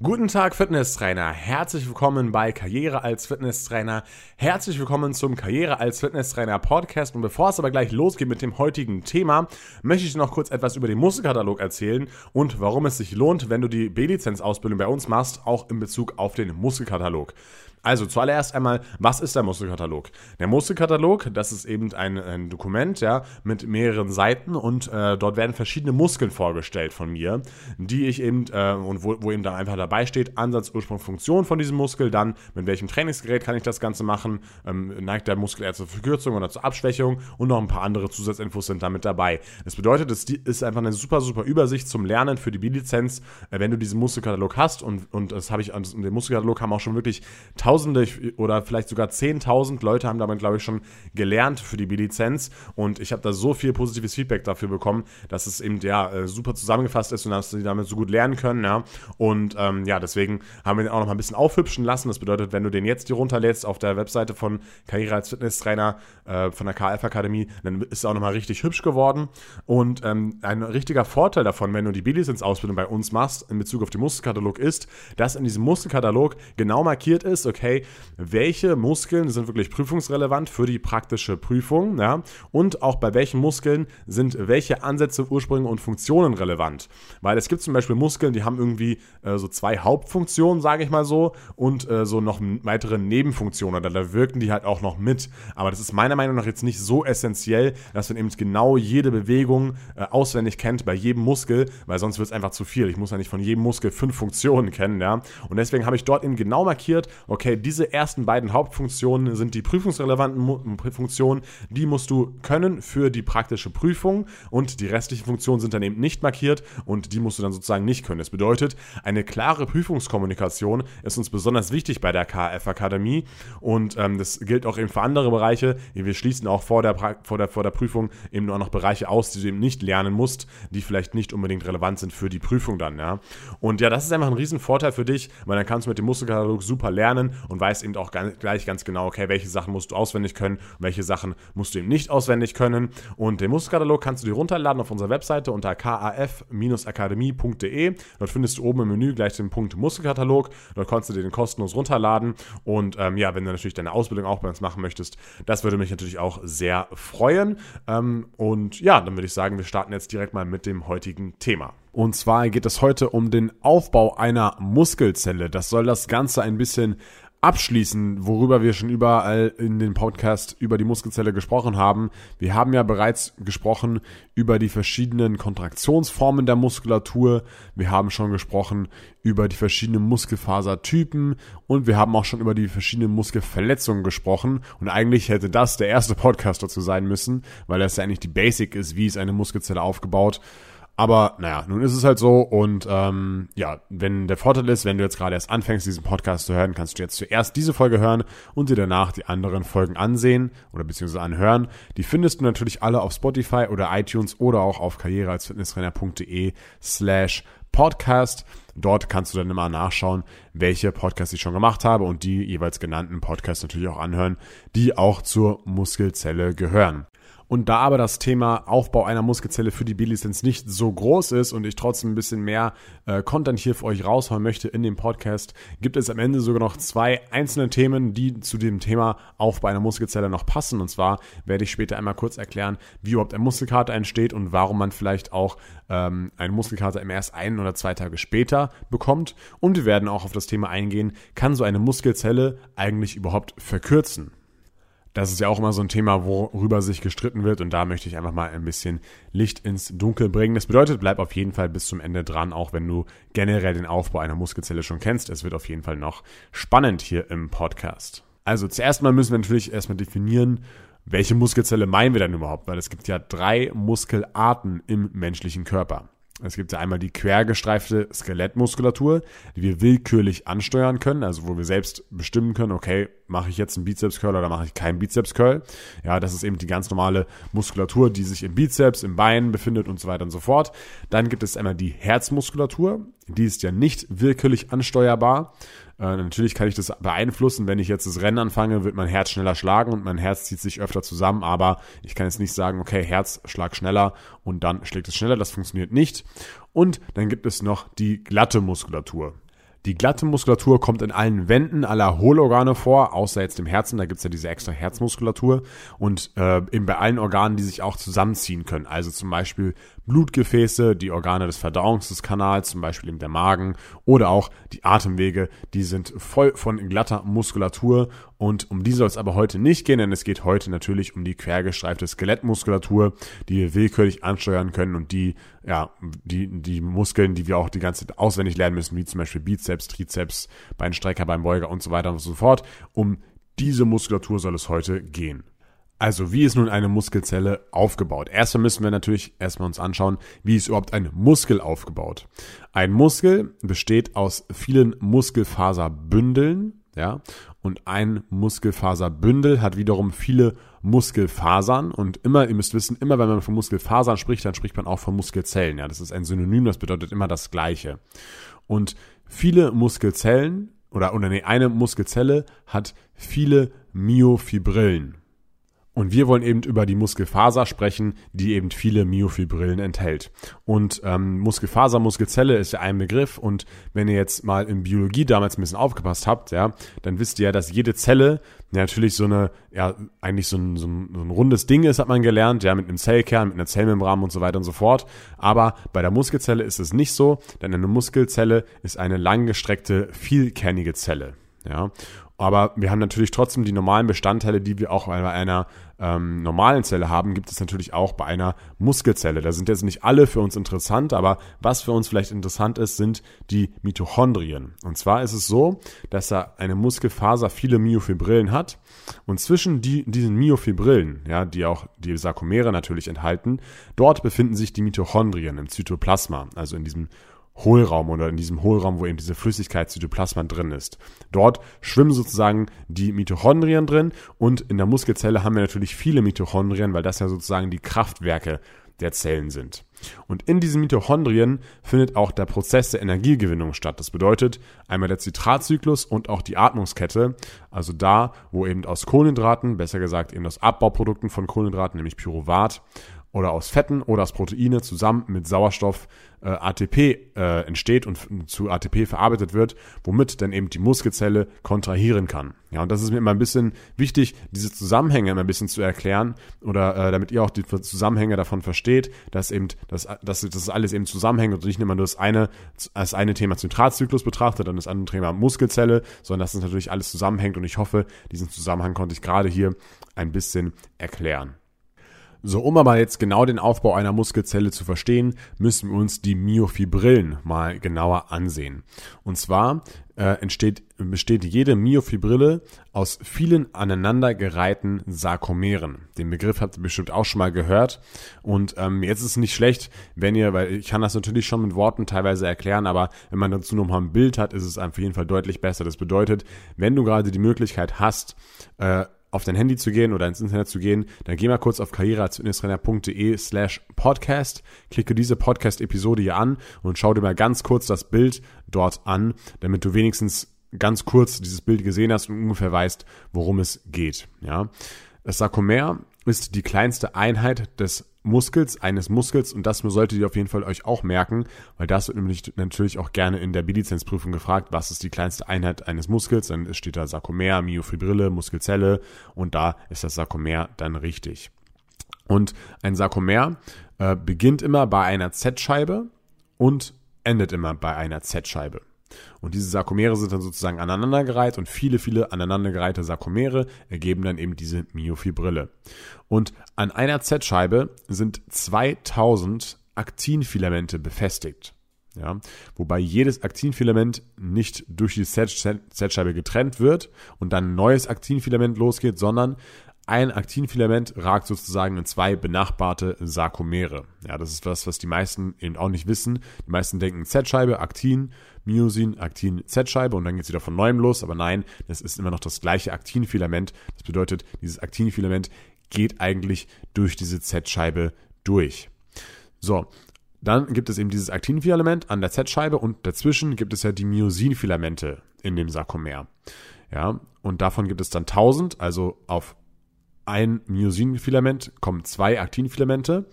Guten Tag, Fitnesstrainer. Herzlich willkommen bei Karriere als Fitnesstrainer. Herzlich willkommen zum Karriere als Fitnesstrainer Podcast. Und bevor es aber gleich losgeht mit dem heutigen Thema, möchte ich noch kurz etwas über den Muskelkatalog erzählen und warum es sich lohnt, wenn du die B-Lizenz-Ausbildung bei uns machst, auch in Bezug auf den Muskelkatalog. Also zuallererst einmal, was ist der Muskelkatalog? Der Muskelkatalog, das ist eben ein, ein Dokument, ja, mit mehreren Seiten und äh, dort werden verschiedene Muskeln vorgestellt von mir, die ich eben, äh, und wo, wo eben dann einfach dabei steht, Ansatz, Ursprung, Funktion von diesem Muskel, dann mit welchem Trainingsgerät kann ich das Ganze machen, ähm, neigt der Muskel eher zur Verkürzung oder zur Abschwächung und noch ein paar andere Zusatzinfos sind damit dabei. Das bedeutet, es ist einfach eine super, super Übersicht zum Lernen für die B-Lizenz, äh, wenn du diesen Muskelkatalog hast und, und das habe ich, den Muskelkatalog haben auch schon wirklich Tausende oder vielleicht sogar 10.000 Leute haben damit, glaube ich, schon gelernt für die B-Lizenz. Und ich habe da so viel positives Feedback dafür bekommen, dass es eben ja äh, super zusammengefasst ist und dass sie damit so gut lernen können. Ja. Und ähm, ja, deswegen haben wir den auch noch mal ein bisschen aufhübschen lassen. Das bedeutet, wenn du den jetzt hier runterlädst auf der Webseite von Karriere als Fitnesstrainer äh, von der KF Akademie, dann ist es auch noch mal richtig hübsch geworden. Und ähm, ein richtiger Vorteil davon, wenn du die B-Lizenz-Ausbildung bei uns machst, in Bezug auf den Muskelkatalog, ist, dass in diesem Muskelkatalog genau markiert ist, okay, okay, welche Muskeln sind wirklich prüfungsrelevant für die praktische Prüfung, ja, und auch bei welchen Muskeln sind welche Ansätze, Ursprünge und Funktionen relevant. Weil es gibt zum Beispiel Muskeln, die haben irgendwie äh, so zwei Hauptfunktionen, sage ich mal so, und äh, so noch weitere Nebenfunktionen, oder da wirken die halt auch noch mit. Aber das ist meiner Meinung nach jetzt nicht so essentiell, dass man eben genau jede Bewegung äh, auswendig kennt bei jedem Muskel, weil sonst wird es einfach zu viel. Ich muss ja nicht von jedem Muskel fünf Funktionen kennen, ja. Und deswegen habe ich dort eben genau markiert, okay, diese ersten beiden Hauptfunktionen sind die prüfungsrelevanten Funktionen. Die musst du können für die praktische Prüfung und die restlichen Funktionen sind dann eben nicht markiert und die musst du dann sozusagen nicht können. Das bedeutet, eine klare Prüfungskommunikation ist uns besonders wichtig bei der KF Akademie und ähm, das gilt auch eben für andere Bereiche. Wir schließen auch vor der, vor, der, vor der Prüfung eben nur noch Bereiche aus, die du eben nicht lernen musst, die vielleicht nicht unbedingt relevant sind für die Prüfung dann. Ja? Und ja, das ist einfach ein Riesenvorteil für dich, weil dann kannst du mit dem Muskelkatalog super lernen und weißt eben auch gleich ganz genau, okay, welche Sachen musst du auswendig können welche Sachen musst du eben nicht auswendig können. Und den Musterkatalog kannst du dir runterladen auf unserer Webseite unter kaf-akademie.de. Dort findest du oben im Menü gleich den Punkt Muskelkatalog. Dort kannst du dir den kostenlos runterladen. Und ähm, ja, wenn du natürlich deine Ausbildung auch bei uns machen möchtest, das würde mich natürlich auch sehr freuen. Ähm, und ja, dann würde ich sagen, wir starten jetzt direkt mal mit dem heutigen Thema. Und zwar geht es heute um den Aufbau einer Muskelzelle. Das soll das Ganze ein bisschen abschließen, worüber wir schon überall in den Podcast über die Muskelzelle gesprochen haben. Wir haben ja bereits gesprochen über die verschiedenen Kontraktionsformen der Muskulatur. Wir haben schon gesprochen über die verschiedenen Muskelfasertypen und wir haben auch schon über die verschiedenen Muskelverletzungen gesprochen. Und eigentlich hätte das der erste Podcast dazu sein müssen, weil das ja eigentlich die Basic ist, wie ist eine Muskelzelle aufgebaut. Aber naja, nun ist es halt so und ähm, ja, wenn der Vorteil ist, wenn du jetzt gerade erst anfängst, diesen Podcast zu hören, kannst du jetzt zuerst diese Folge hören und dir danach die anderen Folgen ansehen oder beziehungsweise anhören. Die findest du natürlich alle auf Spotify oder iTunes oder auch auf karrierealsfitnesstrainer.de slash Podcast. Dort kannst du dann immer nachschauen, welche Podcasts ich schon gemacht habe und die jeweils genannten Podcasts natürlich auch anhören, die auch zur Muskelzelle gehören. Und da aber das Thema Aufbau einer Muskelzelle für die B-Lizenz nicht so groß ist und ich trotzdem ein bisschen mehr äh, Content hier für euch raushauen möchte in dem Podcast, gibt es am Ende sogar noch zwei einzelne Themen, die zu dem Thema Aufbau einer Muskelzelle noch passen. Und zwar werde ich später einmal kurz erklären, wie überhaupt ein Muskelkater entsteht und warum man vielleicht auch ähm, eine Muskelkater erst ein oder zwei Tage später bekommt. Und wir werden auch auf das Thema eingehen, kann so eine Muskelzelle eigentlich überhaupt verkürzen? Das ist ja auch immer so ein Thema, worüber sich gestritten wird und da möchte ich einfach mal ein bisschen Licht ins Dunkel bringen. Das bedeutet, bleib auf jeden Fall bis zum Ende dran, auch wenn du generell den Aufbau einer Muskelzelle schon kennst. Es wird auf jeden Fall noch spannend hier im Podcast. Also zuerst mal müssen wir natürlich erstmal definieren, welche Muskelzelle meinen wir denn überhaupt, weil es gibt ja drei Muskelarten im menschlichen Körper. Es gibt ja einmal die quergestreifte Skelettmuskulatur, die wir willkürlich ansteuern können, also wo wir selbst bestimmen können, okay, mache ich jetzt einen Bizeps-Curl oder mache ich keinen Bizeps-Curl. Ja, das ist eben die ganz normale Muskulatur, die sich im Bizeps, im Bein befindet und so weiter und so fort. Dann gibt es einmal die Herzmuskulatur, die ist ja nicht willkürlich ansteuerbar. Äh, natürlich kann ich das beeinflussen. Wenn ich jetzt das Rennen anfange, wird mein Herz schneller schlagen und mein Herz zieht sich öfter zusammen. Aber ich kann jetzt nicht sagen, okay, Herz schlag schneller und dann schlägt es schneller. Das funktioniert nicht. Und dann gibt es noch die glatte Muskulatur. Die glatte Muskulatur kommt in allen Wänden aller Hohlorgane vor, außer jetzt im Herzen, da gibt's ja diese extra Herzmuskulatur und äh, eben bei allen Organen, die sich auch zusammenziehen können. Also zum Beispiel Blutgefäße, die Organe des Verdauungskanals, zum Beispiel eben der Magen oder auch die Atemwege, die sind voll von glatter Muskulatur und um die soll es aber heute nicht gehen, denn es geht heute natürlich um die quergestreifte Skelettmuskulatur, die wir willkürlich ansteuern können und die, ja, die, die Muskeln, die wir auch die ganze Zeit auswendig lernen müssen, wie zum Beispiel Bizeps, Trizeps, Beinstrecker, Beinbeuger und so weiter und so fort. Um diese Muskulatur soll es heute gehen. Also, wie ist nun eine Muskelzelle aufgebaut? Erstmal müssen wir natürlich erstmal uns anschauen, wie ist überhaupt ein Muskel aufgebaut. Ein Muskel besteht aus vielen Muskelfaserbündeln, ja, und ein Muskelfaserbündel hat wiederum viele Muskelfasern und immer, ihr müsst wissen, immer wenn man von Muskelfasern spricht, dann spricht man auch von Muskelzellen, ja, das ist ein Synonym, das bedeutet immer das Gleiche. Und viele Muskelzellen oder, oder nee, eine Muskelzelle hat viele Myofibrillen. Und wir wollen eben über die Muskelfaser sprechen, die eben viele Myofibrillen enthält. Und ähm, Muskelfaser, Muskelzelle ist ja ein Begriff. Und wenn ihr jetzt mal in Biologie damals ein bisschen aufgepasst habt, ja, dann wisst ihr ja, dass jede Zelle natürlich so eine, ja, eigentlich so ein, so, ein, so ein rundes Ding ist, hat man gelernt, ja, mit einem Zellkern, mit einer Zellmembran und so weiter und so fort. Aber bei der Muskelzelle ist es nicht so, denn eine Muskelzelle ist eine langgestreckte, vielkernige Zelle. Ja, aber wir haben natürlich trotzdem die normalen Bestandteile, die wir auch bei einer ähm, normalen Zelle haben, gibt es natürlich auch bei einer Muskelzelle. Da sind jetzt nicht alle für uns interessant, aber was für uns vielleicht interessant ist, sind die Mitochondrien. Und zwar ist es so, dass da eine Muskelfaser viele Myofibrillen hat und zwischen die, diesen Myofibrillen, ja, die auch die Sarkomere natürlich enthalten, dort befinden sich die Mitochondrien im Zytoplasma, also in diesem Hohlraum oder in diesem Hohlraum, wo eben diese Flüssigkeit Zytoplasma drin ist. Dort schwimmen sozusagen die Mitochondrien drin und in der Muskelzelle haben wir natürlich viele Mitochondrien, weil das ja sozusagen die Kraftwerke der Zellen sind. Und in diesen Mitochondrien findet auch der Prozess der Energiegewinnung statt. Das bedeutet einmal der Zitratzyklus und auch die Atmungskette, also da, wo eben aus Kohlenhydraten, besser gesagt eben aus Abbauprodukten von Kohlenhydraten, nämlich Pyruvat, oder aus Fetten oder aus Proteine zusammen mit Sauerstoff äh, ATP äh, entsteht und zu ATP verarbeitet wird, womit dann eben die Muskelzelle kontrahieren kann. Ja, und das ist mir immer ein bisschen wichtig, diese Zusammenhänge immer ein bisschen zu erklären oder äh, damit ihr auch die Zusammenhänge davon versteht, dass eben das, dass das alles eben zusammenhängt und nicht immer nur das eine als eine Thema Zentratzyklus betrachtet, dann das andere Thema Muskelzelle, sondern dass es natürlich alles zusammenhängt und ich hoffe, diesen Zusammenhang konnte ich gerade hier ein bisschen erklären. So, um aber jetzt genau den Aufbau einer Muskelzelle zu verstehen, müssen wir uns die Myofibrillen mal genauer ansehen. Und zwar äh, entsteht, besteht jede Myofibrille aus vielen aneinandergereihten Sarkomeren. Den Begriff habt ihr bestimmt auch schon mal gehört. Und ähm, jetzt ist es nicht schlecht, wenn ihr, weil ich kann das natürlich schon mit Worten teilweise erklären, aber wenn man dazu nochmal ein Bild hat, ist es auf jeden Fall deutlich besser. Das bedeutet, wenn du gerade die Möglichkeit hast, äh, auf dein Handy zu gehen oder ins Internet zu gehen, dann geh mal kurz auf karriere.fitnesstrainer.de slash podcast, klicke diese Podcast-Episode hier an und schau dir mal ganz kurz das Bild dort an, damit du wenigstens ganz kurz dieses Bild gesehen hast und ungefähr weißt, worum es geht. Ja. Das Sarkomer ist die kleinste Einheit des Muskels, eines Muskels und das solltet ihr auf jeden Fall euch auch merken, weil das wird nämlich natürlich auch gerne in der B-Lizenzprüfung gefragt, was ist die kleinste Einheit eines Muskels, dann steht da Sarkomer, Myofibrille, Muskelzelle und da ist das Sarkomer dann richtig. Und ein Sarkomer äh, beginnt immer bei einer Z-Scheibe und endet immer bei einer Z-Scheibe. Und diese Sarkomere sind dann sozusagen aneinandergereiht und viele, viele aneinandergereihte Sarkomere ergeben dann eben diese Myofibrille. Und an einer Z-Scheibe sind 2000 Aktinfilamente befestigt. Ja, wobei jedes Aktinfilament nicht durch die Z-Scheibe getrennt wird und dann ein neues Aktinfilament losgeht, sondern ein Aktinfilament ragt sozusagen in zwei benachbarte Sarkomere. Ja, das ist was, was die meisten eben auch nicht wissen. Die meisten denken Z-Scheibe, Aktin, Myosin, Aktin, Z-Scheibe und dann geht es wieder von neuem los. Aber nein, das ist immer noch das gleiche Aktinfilament. Das bedeutet, dieses Aktinfilament geht eigentlich durch diese Z-Scheibe durch. So, dann gibt es eben dieses Aktinfilament an der Z-Scheibe und dazwischen gibt es ja die Myosinfilamente in dem Sarkomer. Ja, und davon gibt es dann 1000, also auf ein Myosinfilament kommen zwei Aktinfilamente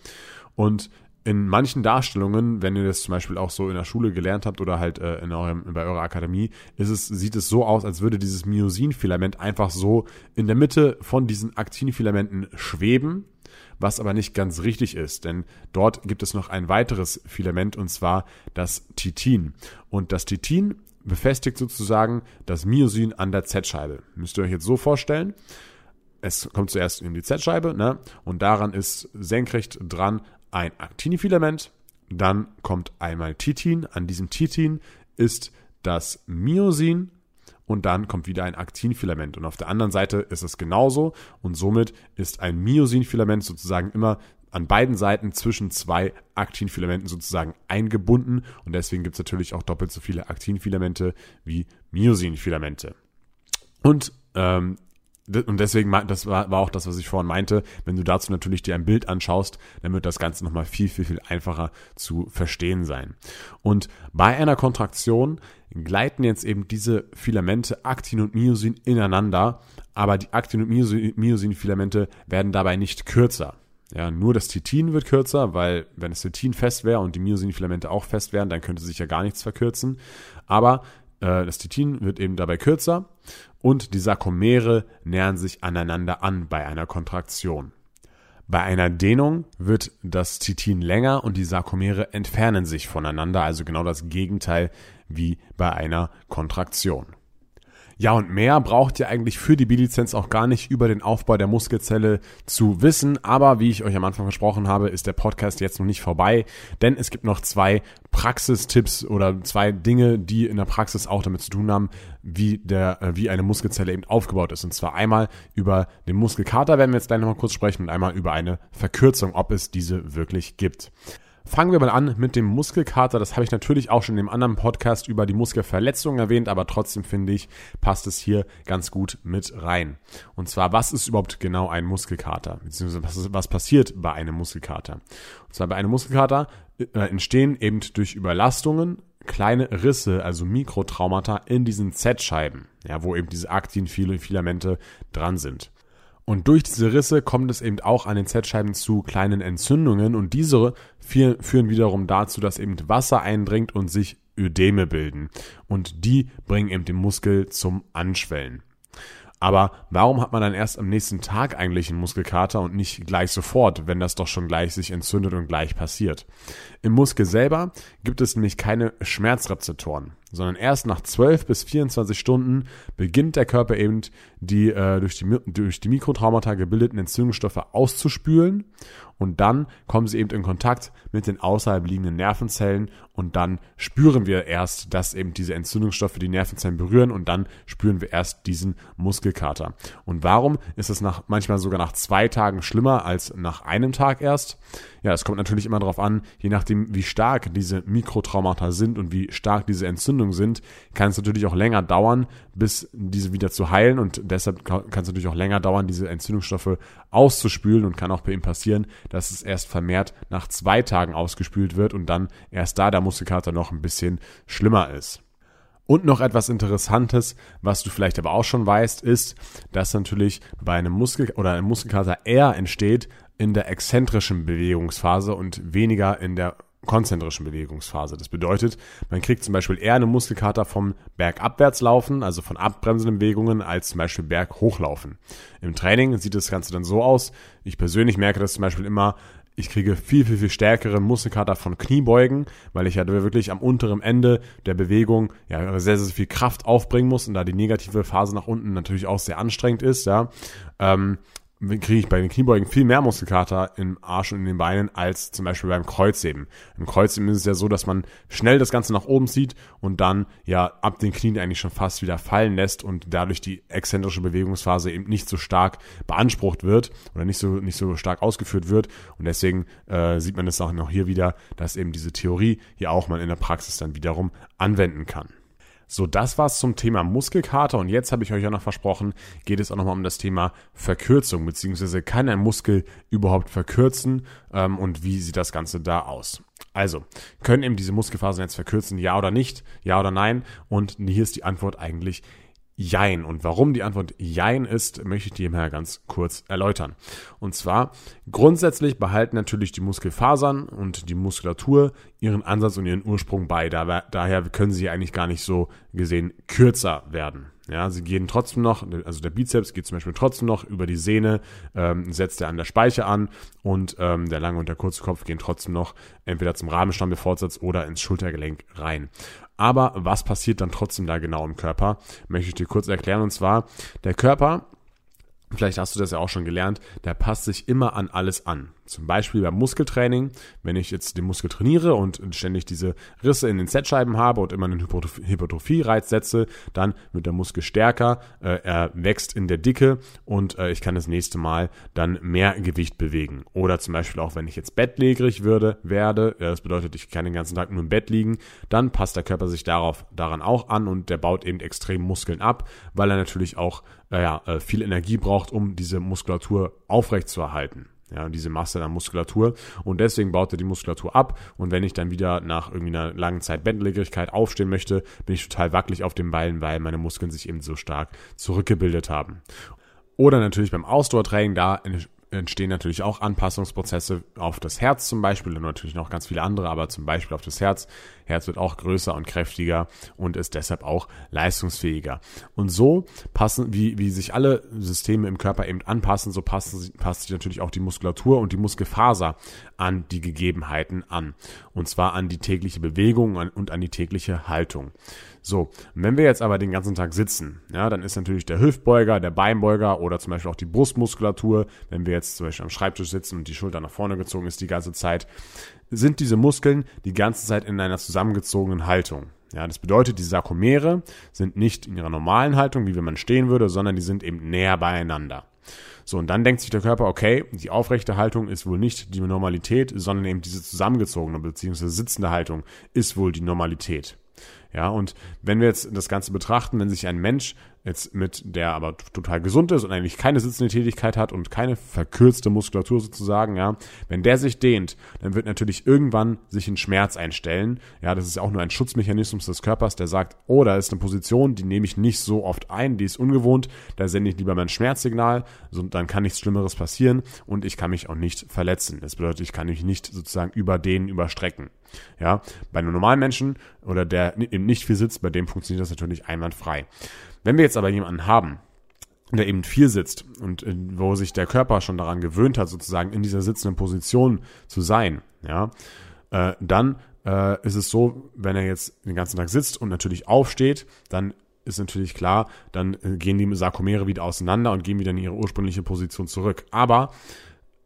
und in manchen Darstellungen, wenn ihr das zum Beispiel auch so in der Schule gelernt habt oder halt äh, in eurem, bei eurer Akademie, ist es, sieht es so aus, als würde dieses Myosin-Filament einfach so in der Mitte von diesen Aktinfilamenten schweben, was aber nicht ganz richtig ist, denn dort gibt es noch ein weiteres Filament und zwar das Titin. Und das Titin befestigt sozusagen das Myosin an der Z-Scheibe. Müsst ihr euch jetzt so vorstellen. Es kommt zuerst in die Z-Scheibe, ne? Und daran ist senkrecht dran ein Actinifilament, dann kommt einmal Titin. An diesem Titin ist das Myosin und dann kommt wieder ein Aktinfilament. Und auf der anderen Seite ist es genauso und somit ist ein Myosinfilament sozusagen immer an beiden Seiten zwischen zwei Aktinfilamenten sozusagen eingebunden und deswegen gibt es natürlich auch doppelt so viele Aktinfilamente wie Myosinfilamente. Und ähm, und deswegen, das war, auch das, was ich vorhin meinte, wenn du dazu natürlich dir ein Bild anschaust, dann wird das Ganze nochmal viel, viel, viel einfacher zu verstehen sein. Und bei einer Kontraktion gleiten jetzt eben diese Filamente Aktin und Myosin ineinander, aber die Aktin- und Myosin-Filamente werden dabei nicht kürzer. Ja, nur das Titin wird kürzer, weil wenn das Titin fest wäre und die Myosin-Filamente auch fest wären, dann könnte sich ja gar nichts verkürzen. Aber das Titin wird eben dabei kürzer und die Sarkomere nähern sich aneinander an bei einer Kontraktion. Bei einer Dehnung wird das Titin länger und die Sarkomere entfernen sich voneinander, also genau das Gegenteil wie bei einer Kontraktion. Ja, und mehr braucht ihr eigentlich für die B-Lizenz auch gar nicht über den Aufbau der Muskelzelle zu wissen. Aber wie ich euch am Anfang versprochen habe, ist der Podcast jetzt noch nicht vorbei, denn es gibt noch zwei Praxistipps oder zwei Dinge, die in der Praxis auch damit zu tun haben, wie der, äh, wie eine Muskelzelle eben aufgebaut ist. Und zwar einmal über den Muskelkater werden wir jetzt gleich nochmal kurz sprechen und einmal über eine Verkürzung, ob es diese wirklich gibt. Fangen wir mal an mit dem Muskelkater. Das habe ich natürlich auch schon in dem anderen Podcast über die Muskelverletzungen erwähnt, aber trotzdem finde ich, passt es hier ganz gut mit rein. Und zwar, was ist überhaupt genau ein Muskelkater? Beziehungsweise was, was passiert bei einem Muskelkater? Und zwar bei einem Muskelkater äh, entstehen eben durch Überlastungen kleine Risse, also Mikrotraumata in diesen Z-Scheiben, ja, wo eben diese Aktin-Filamente dran sind. Und durch diese Risse kommt es eben auch an den Z-Scheiben zu kleinen Entzündungen und diese führen wiederum dazu, dass eben Wasser eindringt und sich Ödeme bilden. Und die bringen eben den Muskel zum Anschwellen. Aber warum hat man dann erst am nächsten Tag eigentlich einen Muskelkater und nicht gleich sofort, wenn das doch schon gleich sich entzündet und gleich passiert? Im Muskel selber gibt es nämlich keine Schmerzrezeptoren sondern erst nach 12 bis 24 Stunden beginnt der Körper eben die äh, durch, die durch die Mikrotraumata gebildeten Entzündungsstoffe auszuspülen und dann kommen sie eben in Kontakt mit den außerhalb liegenden Nervenzellen und dann spüren wir erst, dass eben diese Entzündungsstoffe die Nervenzellen berühren und dann spüren wir erst diesen Muskelkater. Und warum ist es nach, manchmal sogar nach zwei Tagen schlimmer als nach einem Tag erst? Ja, es kommt natürlich immer darauf an, je nachdem, wie stark diese Mikrotraumata sind und wie stark diese Entzündungen sind, kann es natürlich auch länger dauern, bis diese wieder zu heilen und deshalb kann es natürlich auch länger dauern, diese Entzündungsstoffe auszuspülen und kann auch bei ihm passieren, dass es erst vermehrt nach zwei Tagen ausgespült wird und dann erst da der Muskelkater noch ein bisschen schlimmer ist. Und noch etwas Interessantes, was du vielleicht aber auch schon weißt, ist, dass natürlich bei einem Muskel oder einem Muskelkater eher entsteht, in der exzentrischen Bewegungsphase und weniger in der konzentrischen Bewegungsphase. Das bedeutet, man kriegt zum Beispiel eher eine Muskelkater vom Bergabwärts laufen, also von abbremsenden Bewegungen, als zum Beispiel Berghochlaufen. Im Training sieht das Ganze dann so aus. Ich persönlich merke das zum Beispiel immer, ich kriege viel, viel, viel stärkere Muskelkater von Kniebeugen, weil ich ja wirklich am unteren Ende der Bewegung ja sehr, sehr viel Kraft aufbringen muss und da die negative Phase nach unten natürlich auch sehr anstrengend ist, ja. Ähm, kriege ich bei den Kniebeugen viel mehr Muskelkater im Arsch und in den Beinen als zum Beispiel beim Kreuzheben. Im Kreuzheben ist es ja so, dass man schnell das Ganze nach oben zieht und dann ja ab den Knien eigentlich schon fast wieder fallen lässt und dadurch die exzentrische Bewegungsphase eben nicht so stark beansprucht wird oder nicht so nicht so stark ausgeführt wird und deswegen äh, sieht man das auch noch hier wieder, dass eben diese Theorie hier auch mal in der Praxis dann wiederum anwenden kann. So, das war's zum Thema Muskelkater und jetzt habe ich euch ja noch versprochen, geht es auch nochmal um das Thema Verkürzung, beziehungsweise kann ein Muskel überhaupt verkürzen ähm, und wie sieht das Ganze da aus? Also, können eben diese Muskelfasern jetzt verkürzen, ja oder nicht, ja oder nein? Und hier ist die Antwort eigentlich Jein. Und warum die Antwort Jein ist, möchte ich dir mal ganz kurz erläutern. Und zwar, grundsätzlich behalten natürlich die Muskelfasern und die Muskulatur ihren Ansatz und ihren Ursprung bei. Daher können sie eigentlich gar nicht so gesehen kürzer werden. Ja, sie gehen trotzdem noch, also der Bizeps geht zum Beispiel trotzdem noch über die Sehne, ähm, setzt er an der Speiche an und ähm, der lange und der kurze Kopf gehen trotzdem noch entweder zum Rahmenstammbefortsatz oder ins Schultergelenk rein. Aber was passiert dann trotzdem da genau im Körper, möchte ich dir kurz erklären. Und zwar, der Körper Vielleicht hast du das ja auch schon gelernt, der passt sich immer an alles an. Zum Beispiel beim Muskeltraining, wenn ich jetzt den Muskel trainiere und ständig diese Risse in den Z-Scheiben habe und immer einen Hypertrophie-Reiz setze, dann wird der Muskel stärker, äh, er wächst in der Dicke und äh, ich kann das nächste Mal dann mehr Gewicht bewegen. Oder zum Beispiel auch, wenn ich jetzt bettlägerig würde, werde, das bedeutet, ich kann den ganzen Tag nur im Bett liegen, dann passt der Körper sich darauf, daran auch an und der baut eben extrem Muskeln ab, weil er natürlich auch äh, ja, äh, viel Energie braucht, um diese Muskulatur aufrechtzuerhalten ja, diese Masse der Muskulatur. Und deswegen baut er die Muskulatur ab. Und wenn ich dann wieder nach irgendwie einer langen Zeit Bettlägerigkeit aufstehen möchte, bin ich total wackelig auf den Beinen, weil meine Muskeln sich eben so stark zurückgebildet haben. Oder natürlich beim Ausdauertraining, da entstehen natürlich auch Anpassungsprozesse auf das Herz zum Beispiel und natürlich noch ganz viele andere, aber zum Beispiel auf das Herz. Herz wird auch größer und kräftiger und ist deshalb auch leistungsfähiger. Und so passen, wie, wie sich alle Systeme im Körper eben anpassen, so passen, passt sich natürlich auch die Muskulatur und die Muskelfaser an die Gegebenheiten an. Und zwar an die tägliche Bewegung und an die tägliche Haltung. So, wenn wir jetzt aber den ganzen Tag sitzen, ja, dann ist natürlich der Hüftbeuger, der Beinbeuger oder zum Beispiel auch die Brustmuskulatur, wenn wir jetzt zum Beispiel am Schreibtisch sitzen und die Schulter nach vorne gezogen ist die ganze Zeit, sind diese Muskeln die ganze Zeit in einer zusammengezogenen Haltung. Ja, das bedeutet, die Sarkomere sind nicht in ihrer normalen Haltung, wie wenn man stehen würde, sondern die sind eben näher beieinander. So, und dann denkt sich der Körper, okay, die aufrechte Haltung ist wohl nicht die Normalität, sondern eben diese zusammengezogene bzw. sitzende Haltung ist wohl die Normalität. Ja, und wenn wir jetzt das Ganze betrachten, wenn sich ein Mensch jetzt mit der aber total gesund ist und eigentlich keine sitzende Tätigkeit hat und keine verkürzte Muskulatur sozusagen, ja, wenn der sich dehnt, dann wird natürlich irgendwann sich ein Schmerz einstellen. Ja, das ist auch nur ein Schutzmechanismus des Körpers, der sagt, oh, da ist eine Position, die nehme ich nicht so oft ein, die ist ungewohnt, da sende ich lieber mein Schmerzsignal, so, dann kann nichts Schlimmeres passieren und ich kann mich auch nicht verletzen. Das bedeutet, ich kann mich nicht sozusagen überdehnen, überstrecken. Ja, bei einem normalen Menschen oder der eben nicht viel sitzt, bei dem funktioniert das natürlich einwandfrei. Wenn wir jetzt aber jemanden haben, der eben viel sitzt und äh, wo sich der Körper schon daran gewöhnt hat, sozusagen in dieser sitzenden Position zu sein, ja, äh, dann äh, ist es so, wenn er jetzt den ganzen Tag sitzt und natürlich aufsteht, dann ist natürlich klar, dann äh, gehen die Sarkomere wieder auseinander und gehen wieder in ihre ursprüngliche Position zurück. Aber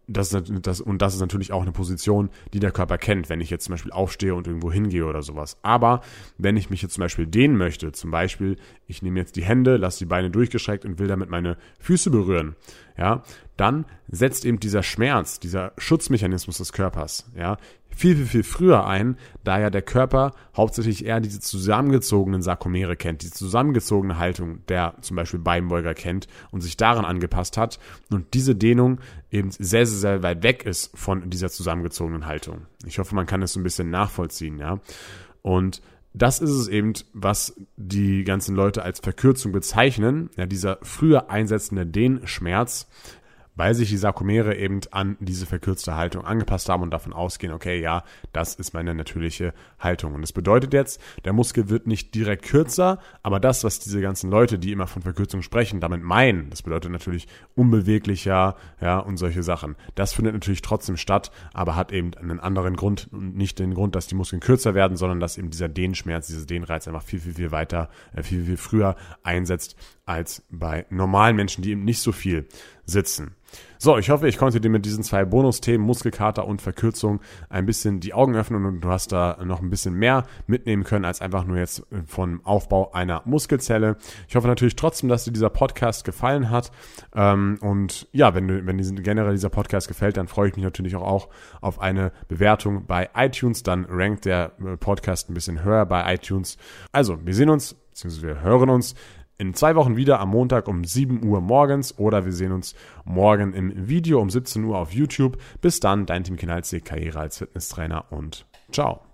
das, das, und das ist natürlich auch eine Position, die der Körper kennt, wenn ich jetzt zum Beispiel aufstehe und irgendwo hingehe oder sowas. Aber wenn ich mich jetzt zum Beispiel dehnen möchte, zum Beispiel, ich nehme jetzt die Hände, lasse die Beine durchgestreckt und will damit meine Füße berühren, ja, dann setzt eben dieser Schmerz, dieser Schutzmechanismus des Körpers, ja, viel, viel, viel früher ein, da ja der Körper hauptsächlich eher diese zusammengezogenen Sarkomere kennt, diese zusammengezogene Haltung der zum Beispiel Beinbeuger kennt und sich daran angepasst hat und diese Dehnung eben sehr, sehr, sehr weit weg ist von dieser zusammengezogenen Haltung. Ich hoffe, man kann es so ein bisschen nachvollziehen, ja. Und das ist es eben, was die ganzen Leute als Verkürzung bezeichnen. Ja, dieser früher einsetzende Dehnschmerz, weil sich die Sarkomere eben an diese verkürzte Haltung angepasst haben und davon ausgehen, okay, ja, das ist meine natürliche Haltung. Und das bedeutet jetzt, der Muskel wird nicht direkt kürzer, aber das, was diese ganzen Leute, die immer von Verkürzung sprechen, damit meinen, das bedeutet natürlich unbeweglicher, ja, und solche Sachen. Das findet natürlich trotzdem statt, aber hat eben einen anderen Grund und nicht den Grund, dass die Muskeln kürzer werden, sondern dass eben dieser Dehnschmerz, dieser Dehnreiz einfach viel, viel, viel weiter, äh, viel, viel früher einsetzt als bei normalen Menschen, die eben nicht so viel sitzen. So, ich hoffe, ich konnte dir mit diesen zwei Bonusthemen Muskelkater und Verkürzung ein bisschen die Augen öffnen und du hast da noch ein bisschen mehr mitnehmen können als einfach nur jetzt vom Aufbau einer Muskelzelle. Ich hoffe natürlich trotzdem, dass dir dieser Podcast gefallen hat. Ähm, und ja, wenn, du, wenn diesen, generell dieser Podcast gefällt, dann freue ich mich natürlich auch, auf eine Bewertung bei iTunes. Dann rankt der äh, Podcast ein bisschen höher bei iTunes. Also, wir sehen uns, beziehungsweise wir hören uns in zwei Wochen wieder am Montag um 7 Uhr morgens oder wir sehen uns morgen im Video um 17 Uhr auf YouTube. Bis dann, dein Team Kinalzig, Karriere als Fitnesstrainer und ciao.